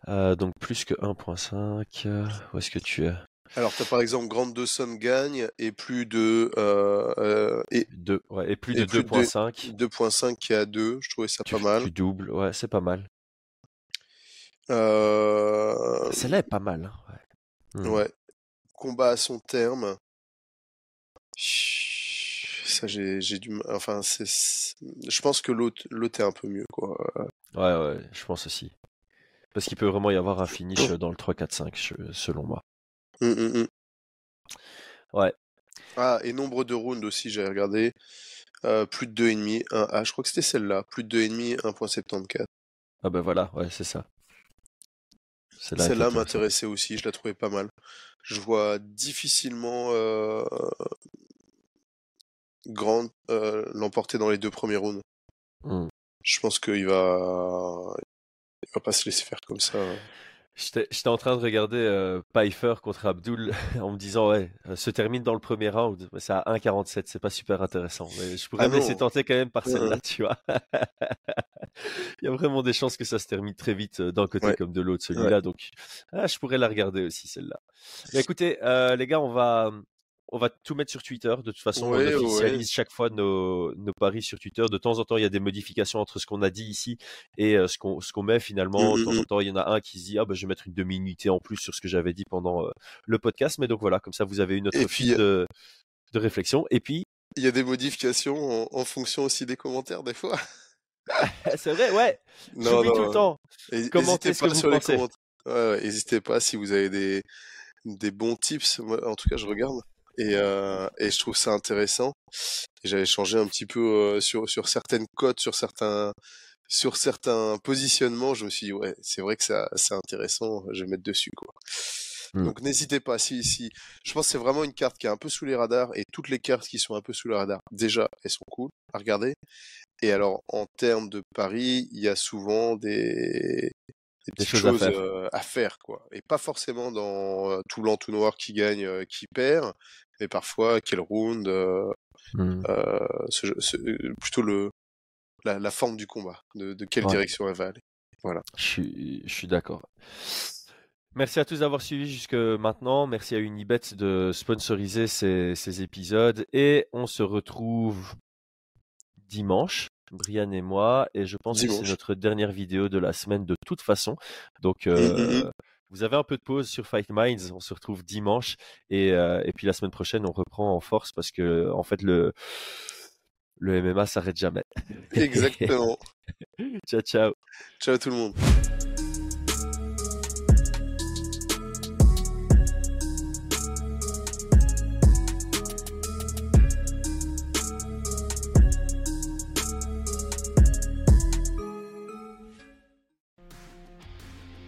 Euh, donc plus que 1.5. euh, Où est-ce que tu es? Alors, t'as par exemple Grant Dawson gagne et plus de euh, et Deux, ouais, et plus Et de plus de 2.5. 2.5 qui est à 2, je trouvais ça Tu, pas mal. tu doubles, ouais, c'est pas mal. Euh, Celle-là est pas mal. hein, ouais. Hmm. ouais. Combat à son terme. Ça, j'ai j'ai du mal. Enfin, c'est. Je pense que l'autre l'autre est un peu mieux, quoi. Ouais, ouais, je pense aussi. Parce qu'il peut vraiment y avoir un finish dans le 3-4-5, je- selon moi. Hum, hum, hum. Ouais. Ah, et nombre de rounds aussi, j'ai regardé. Euh, plus de 2,5. Un- Ah, je crois que c'était celle-là. Plus de 2,5, 1.74. Ah ben voilà, ouais, c'est ça. Celle-là intéressante. m'intéressait aussi, je la trouvais pas mal. Je vois difficilement euh, Grant euh, l'emporter dans les deux premiers rounds. Hmm. Je pense qu'il va, il va pas se laisser faire comme ça. J'étais j'étais en train de regarder euh, Pfeiffer contre Abdul en me disant, ouais, euh, se termine dans le premier round. Mais c'est à 1,47, c'est pas super intéressant. Mais je pourrais Ah me laisser tenter quand même par celle-là, ouais. tu vois. Il y a vraiment des chances que ça se termine très vite euh, d'un côté Ouais. comme de l'autre, celui-là. Donc, ah, je pourrais la regarder aussi, celle-là. Mais écoutez, euh, les gars, on va, on va tout mettre sur Twitter. De toute façon, Ouais, on ouais. officialise chaque fois nos, nos paris sur Twitter. De temps en temps, il y a des modifications entre ce qu'on a dit ici et euh, ce qu'on ce qu'on met finalement. De temps en Mhm. temps, il y en a un qui se dit ah bah je vais mettre une demi-unité en plus sur ce que j'avais dit pendant euh, le podcast. Mais donc voilà, comme ça, vous avez une autre Et fil puis- de, de réflexion. Et puis il y a des modifications en, en fonction aussi des commentaires des fois. c'est vrai, ouais. Non, J'oublie tout non, le temps. Commentez ce que pas vous sur pensez? commentaires. Ouais, ouais, hésitez pas si vous avez des, des bons tips. Moi, en tout cas, je regarde. Et, euh, et je trouve ça intéressant. J'avais changé un petit peu euh, sur, sur certaines cotes, sur certains, sur certains positionnements. Je me suis dit, ouais, c'est vrai que ça, c'est intéressant. Je vais mettre dessus, quoi. Hmm. Donc n'hésitez pas. Si, si, je pense que c'est vraiment une carte qui est un peu sous les radars. Et toutes les cartes qui sont un peu sous les radars, déjà, elles sont cool à regarder. Et alors, en termes de paris, il y a souvent des, des petites choses à faire. euh, à faire, quoi. Et pas forcément dans euh, tout blanc, tout noir qui gagne, euh, qui perd, mais parfois quel round, ce jeu- ce- euh, plutôt le la, la forme du combat, de, de quelle Ouais. direction elle va aller. Je suis, je suis d'accord. Merci à tous d'avoir suivi jusque maintenant. Merci à Unibet de sponsoriser ces, ces épisodes. Et on se retrouve dimanche, Brian et moi. Et je pense que c'est notre dernière vidéo de la semaine de toute façon. Donc, Mhm, euh, mhm. vous avez un peu de pause sur Fight Minds. On se retrouve dimanche. Et, euh, et puis la semaine prochaine, on reprend en force parce que, en fait, le, le MMA s'arrête jamais. Exactement. ciao, ciao. Ciao tout le monde.